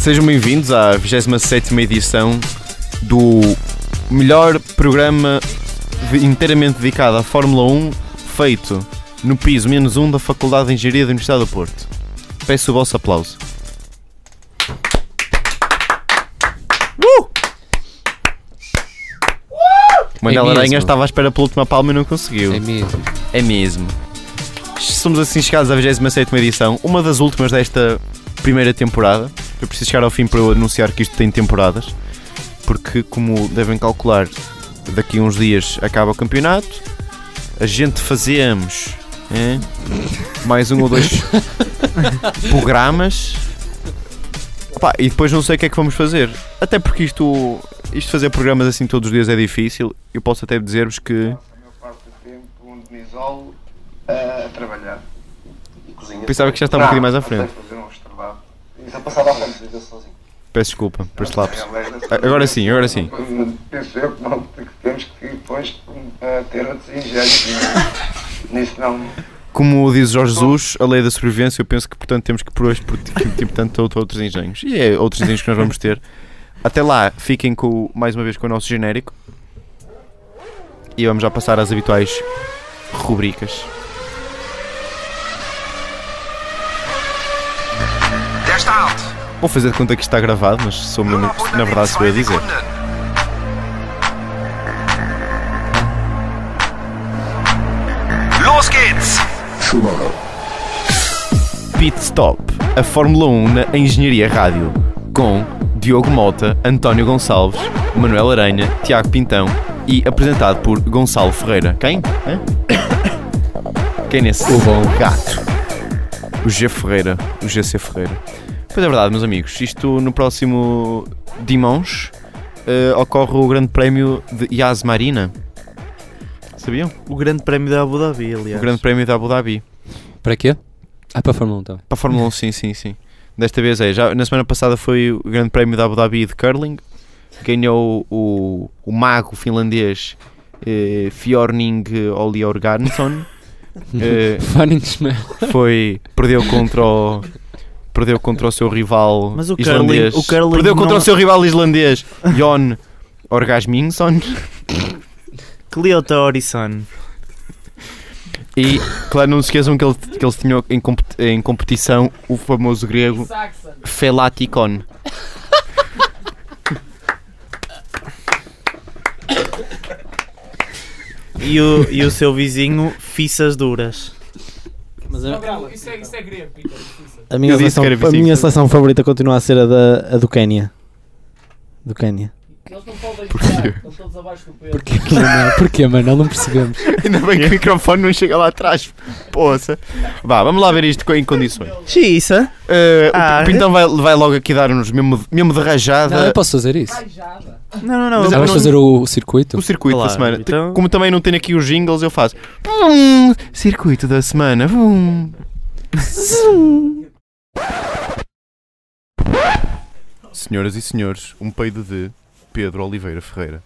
Sejam bem-vindos à 27 edição do melhor programa inteiramente dedicado à Fórmula 1 feito no piso menos um da Faculdade de Engenharia da Universidade do Porto. Peço o vosso aplauso. Uh! O Manuel É Aranha estava à espera pela última palma e não conseguiu. É mesmo. É mesmo. Somos assim chegados à 27 edição, uma das últimas desta primeira temporada. Eu preciso chegar ao fim para eu anunciar que isto tem temporadas, porque, como devem calcular, daqui a uns dias acaba o campeonato. A gente fazemos hein, mais um ou dois programas Pá, e depois não sei o que é que vamos fazer. Até porque isto, isto fazer programas assim todos os dias é difícil. Eu posso até dizer-vos que a maior parte do tempo onde me isolo a, a trabalhar. E cozinha. Pensava que já estava um bocadinho mais à frente. Já passava à frente, viver sozinho. Peço desculpa por este lapso. Alegra-se. Agora sim, agora sim. Penso eu que, temos que depois uh, ter outros engenhos. Nisso não. Como diz Jorge Jesus, a lei da sobrevivência, eu penso que portanto temos que por hoje por tipo, portanto, outro- outros engenhos. E é outros engenhos que nós vamos ter. Até lá, fiquem com, mais uma vez com o nosso genérico. E vamos já passar às habituais rubricas. Vou fazer de conta que isto está gravado, mas sou mesmo, na verdade sou eu a dizer. Los geht's. Pit Stop, a Fórmula 1 na Engenharia Rádio, com Diogo Mota, António Gonçalves, Manuel Aranha, Tiago Pintão e apresentado por Gonçalo Ferreira. Quem? Hã? Quem nesse? O bom. gato. O G Ferreira, o GC Ferreira. Pois é verdade, meus amigos, isto no próximo Dimões eh, ocorre o Grande Prémio de Yas Marina. Sabiam? O grande prémio da Abu Dhabi, aliás. O Grande Prémio de Abu Dhabi. Para quê? Ah, para a Fórmula 1 também. Para a Fórmula 1, sim, sim, sim. Desta vez é. Já, na semana passada foi o Grande Prémio da Abu Dhabi de Curling. Ganhou o, o mago finlandês eh, Fjorning Oliorgansson. Eh, Funny smell. foi, perdeu contra o. Perdeu contra o seu rival Mas o islandês. curling- o curling perdeu contra não- o seu rival islandês, Jon Orgasminsson. Cleota Horizon. E, claro, não se esqueçam que, ele, que eles tinham em, compet- em competição o famoso grego Felatikon. E o, e o seu vizinho, Fissas Duras. Mas a, Isso é, isso é grego, Peter. a minha, seleção, a minha seleção favorita continua a ser a, da, a do Quénia. Do Quénia. Porquê? jogar, estão todos abaixo do peso. Porquê, Manel? Porquê, Manel? Não percebemos. Ainda bem que o microfone não chega lá atrás. Poça. Vá, vamos lá ver isto em condições. Xissa. Eh, Ah, o Pintão vai, vai logo aqui dar-nos mesmo, mesmo de rajada Não, eu posso fazer isso. Rajada. Não, não, não. Mas Ah, vais fazer o, o circuito? o circuito da semana. Então- Como também não tenho aqui os jingles, eu faço. Circuito da semana. Senhoras e senhores, um peido de Pedro Oliveira Ferreira.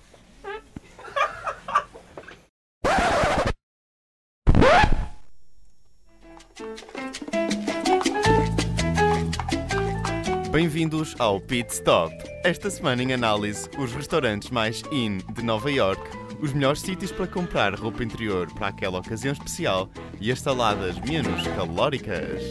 Bem-vindos ao Pit Stop. Esta semana em análise, os restaurantes mais in de Nova York, os melhores sítios para comprar roupa interior para aquela ocasião especial e as saladas menos calóricas.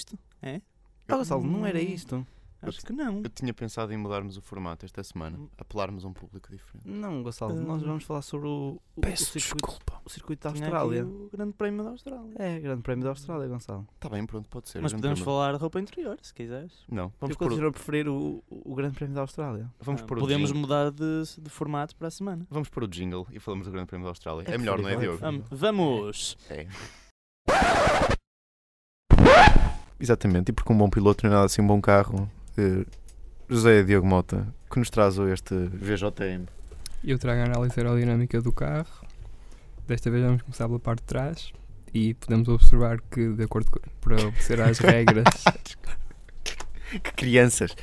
Isto? É? Ah, Gonçalo, não era isto. Acho que não. Eu tinha pensado em mudarmos o formato esta semana, apelarmos a um público diferente. Não, Gonçalo, nós vamos falar sobre o, o, o circuito, o circuito da Tinha Austrália. O Grande Prémio da Austrália. É, Grande Prémio da Austrália, Gonçalo. Está bem, pronto, pode ser. Mas Grande podemos Prémio. falar de roupa interior, se quiseres. Não, vamos Eu continuo a preferir o, o Grande Prémio da Austrália. vamos Ah, o Podemos jingle. mudar de, de formato para a semana. Vamos pôr o jingle e falamos do Grande Prémio da Austrália. É, É melhor, não é, preferível, Diogo? Vam- Vamos! É. Exatamente, e porque um bom piloto não é nada assim um bom carro, eh, José Diogo Mota, que nos traz hoje este VJM. Eu trago a análise aerodinâmica do carro. Desta vez vamos começar pela parte de trás e podemos observar que, de acordo com para obedecer às regras, Que crianças!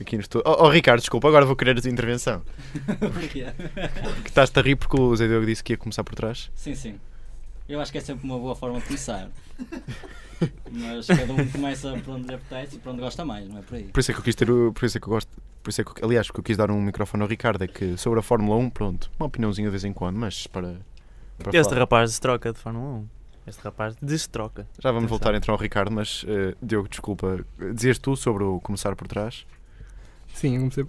Aqui no estu- oh, oh, Ricardo, desculpa, agora vou querer a tua intervenção. Porquê? Que estás-te a rir porque o Zé Diogo disse que ia começar por trás. Sim, sim. Eu acho que é sempre uma boa forma de começar. Mas cada um começa por onde lhe apetece e por onde gosta mais, não é por aí. Por isso é que eu quis ter o. Por isso é que eu gosto. Por isso é que, aliás, que eu quis dar um microfone ao Ricardo é que sobre a Fórmula 1, pronto, uma opiniãozinha de vez em quando, mas para. para Este falar. rapaz se troca de Fórmula 1. Este rapaz destroca. Já vamos Atenção. voltar então ao Ricardo, mas eh, Diogo, desculpa, dizias tu sobre o começar por trás? Sim, eu comecei,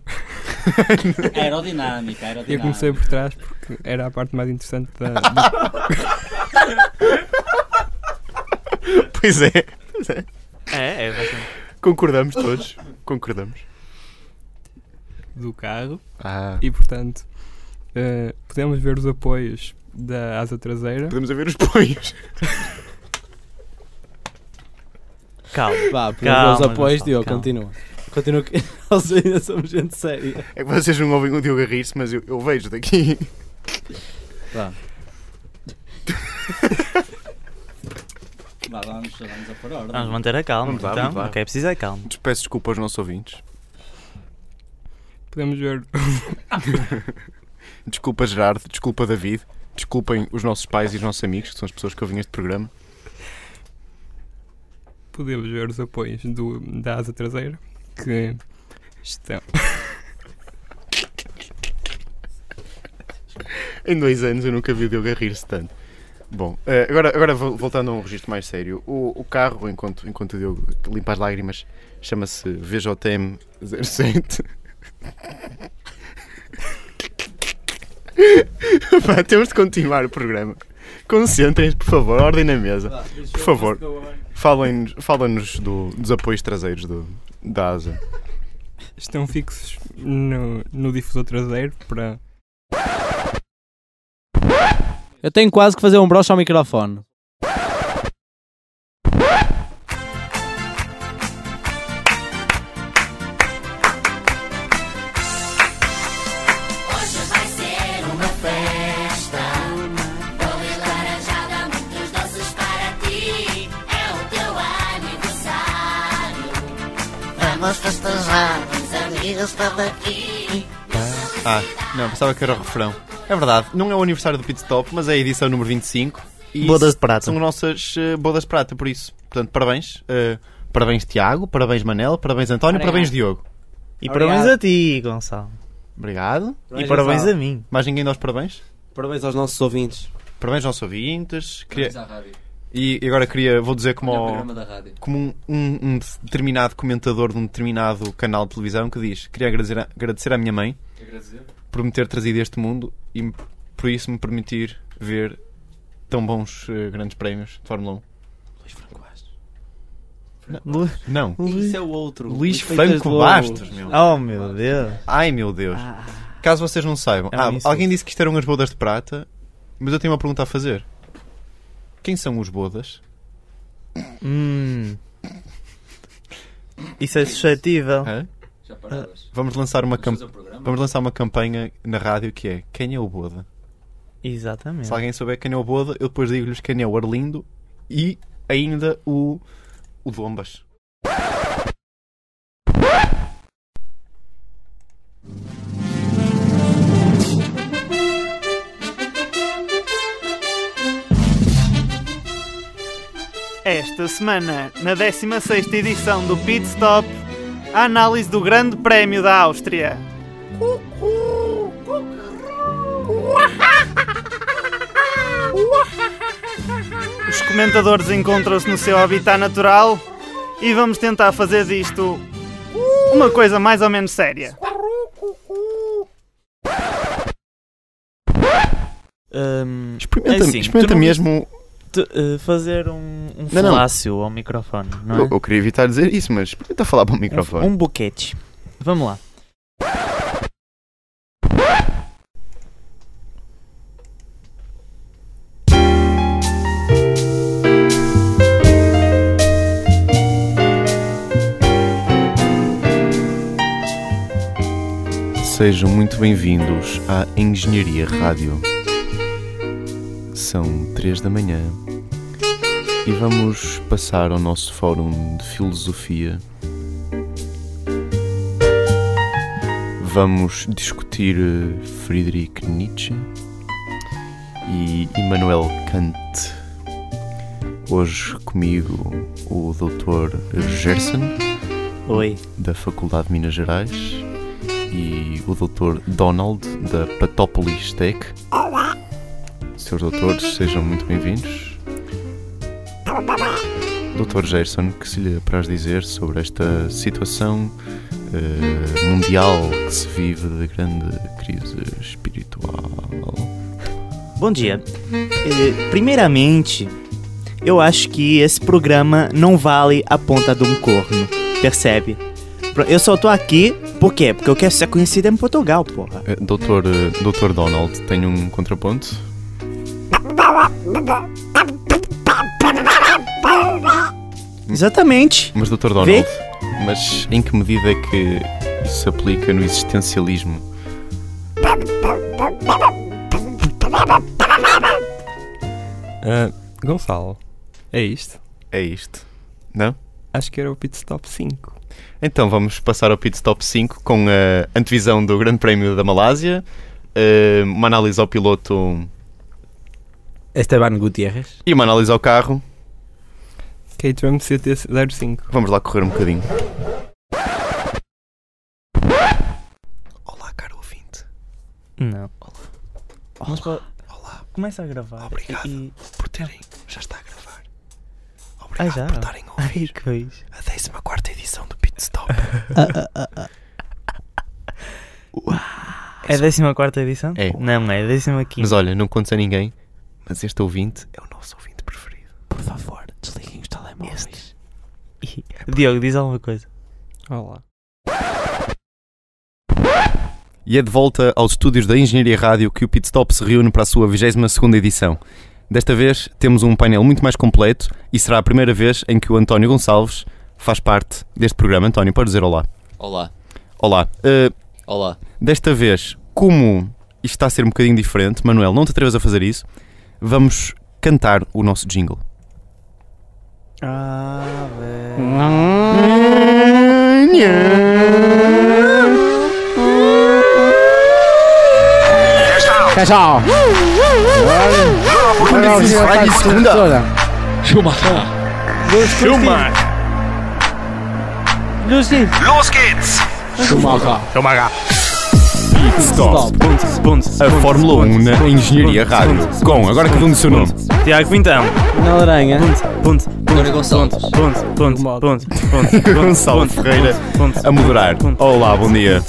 Aerodinâmica, eu aerodinâmica. comecei por trás porque era a parte mais interessante da, do, Pois é, É, é bastante. concordamos todos. Concordamos. do carro Ah, e, portanto, eh, podemos ver os apoios da asa traseira. podemos ver os. Vá, Calma. pelos Calma, meus apoios, Gonçalo, Diogo, calma. continua. Continua que nós ainda somos gente séria. É que vocês não ouvem o Diogo a rir-se, mas eu, eu vejo daqui. Vá. Vá, vamos, vamos a por ordem. Vamos manter a calma. Vamos lá, então, vamos lá. ok, precisa de calma. Peço desculpa aos nossos ouvintes. Podemos ver Desculpa Gerardo, desculpa David, desculpem os nossos pais e os nossos amigos, que são as pessoas que ouvem este programa. podemos ver os apoios do, da asa traseira que estão. Em dois anos eu nunca vi o Diogo a rir-se tanto. Bom, eh, agora, agora vo- voltando a um registro mais sério, o, o carro, enquanto, enquanto o Diogo limpa as lágrimas, chama-se VJM 07. Pá, temos de continuar o programa. Concentrem-se, por favor, ordem na mesa. Por favor, falem-nos falem-nos do- dos apoios traseiros do, da asa. estão fixos no, no difusor traseiro para Eu tenho quase que fazer um broche ao microfone. Hoje vai ser uma festa. Bolo laranjada, muitos doces para ti. É o teu aniversário. Vamos festejar, os amigos estão aqui. Ah, não, pensava que era o refrão. É verdade, não é o aniversário do Pit Stop, mas é a edição número 25. E Bodas de prata. São nossas eh, bodas de prata, por isso. Portanto, parabéns. Eh, parabéns, Tiago. Parabéns, Manel. Parabéns, António. Obrigado. Parabéns, Diogo. E parabéns a ti, Gonçalo. Obrigado. E parabéns a mim. Mais ninguém dá os parabéns? Parabéns aos nossos ouvintes. Parabéns aos ouvintes. Queria- Vamos à rádio. E agora queria, vou dizer como, ao- como um, um- um determinado comentador de um determinado canal de televisão que diz: Queria agradecer, a- agradecer à minha mãe Agradecer. Por me ter trazido a este mundo e por isso me permitir ver tão bons eh, grandes prémios de Fórmula 1. Luís Franco Bastos. Lu- Não. Isso é o outro. Luís Feitas Franco. Bastos, meu. Oh meu Deus. Ai meu Deus. Caso vocês não saibam, É ah, alguém disse que isto eram as bodas de prata, mas eu tenho uma pergunta a fazer. Quem são os bodas? Hum. Isso é suscetível. Hã? Já paradas. Vamos lançar uma Vamos cam- fazer o programa? vamos lançar uma campanha na rádio que é Quem é o boda? Exatamente. Se alguém souber quem é o boda, eu depois digo-lhes quem é o Arlindo e ainda o o Dombas. Esta semana, na 16ª edição do Pit Stop, a análise do Grande Prémio da Áustria. Os comentadores encontram-se no seu habitat natural e vamos tentar fazer disto uma coisa mais ou menos séria. Hum, Experimenta, é assim, experimenta mesmo. Eh, fazer um, um Não, não. falácio ao microfone, não é? Eu, eu queria evitar dizer isso, mas experimenta falar para o microfone. Um, um boquete. Vamos lá. Sejam muito bem-vindos à Engenharia Rádio. São 3 da manhã e vamos passar ao nosso fórum de filosofia. vamos discutir eh, Friedrich Nietzsche e Immanuel Kant. Hoje comigo o Dr. Gerson, Oi. da Faculdade de Minas Gerais, e o Dr. Donald, da Patópolis Tech. Senhores doutores, sejam muito bem-vindos. Dr. Gerson, que se lhe apraz dizer sobre esta situação eh, mundial que se vive de grande crise espiritual? Bom dia. Eh, primeiramente, eu acho que esse programa não vale a ponta de um corno, percebe? Eu só tô aqui, por quê? Porque eu quero ser conhecido em Portugal, porra. Eh, Doutor, Doutor Donald, tem um contraponto? Exatamente. Mas, Dr. Donald, mas em que medida é que isso se aplica no existencialismo? Ah, Gonçalo, é isto? É isto, não? Acho que era o Pit Stop 5. Então vamos passar ao Pit Stop 5 com a antevisão do Grande Prémio da Malásia, eh, uma análise ao piloto Esteban Gutierrez. e uma análise ao carro. Caterham CT05. Vamos lá correr um bocadinho. Olá, caro ouvinte. Não. Olá, Mas pô- olá, Começa a gravar. Obrigado. E... por terem. Já está a gravar. Ah, Obrigado já? por estarem a Ai, ouvir que coisa. a 14 edição do Pit Stop. É a 14 edição? É. Não, é a 15. Mas olha, não contes a ninguém, mas este ouvinte é o nosso ouvinte preferido. Por favor, desliguem os telemóveis. Diogo, diz alguma coisa. Olá. E é de volta aos estúdios da Engenharia Rádio que o Pit Stop se reúne para a sua 22ª edição. Desta vez temos um painel muito mais completo e será a primeira vez em que o António Gonçalves faz parte deste programa. António, pode dizer olá. Olá. Olá. Uh, Olá. desta vez, como isto está a ser um bocadinho diferente, Manuel, não te atrevas a fazer isso, vamos cantar o nosso jingle. Ah. Desta alta. Cachau! Lucy. Los geht's. Stop. Pontos, pontos. A Fórmula 1 na Engenharia Rádio. Com, agora cada um do seu nome. Tiago Pintão. Na laranha. Ponto, ponto, Agora Gonçalves. ponto, ponto, ponto, ponto, ponto, Gonçalo Ferreira a moderar. Olá, bom dia.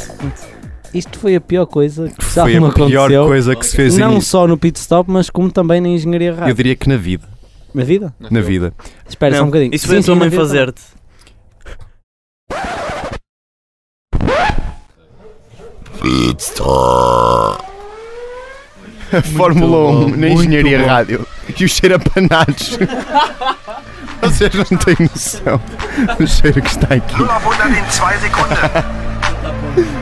Isto foi a pior coisa que já Foi me a pior aconteceu. coisa que se fez Não em... só no pit stop, mas como também na engenharia Eu rádio. diria que na vida. Na vida? Na vida. Espera só um bocadinho. Isso foi a Sim, tua sim, na mãe vida fazer-te. A Fórmula 1 na Engenharia Rádio. E o cheiro a panados. Vocês não têm noção do cheiro que está aqui. In Sekunden.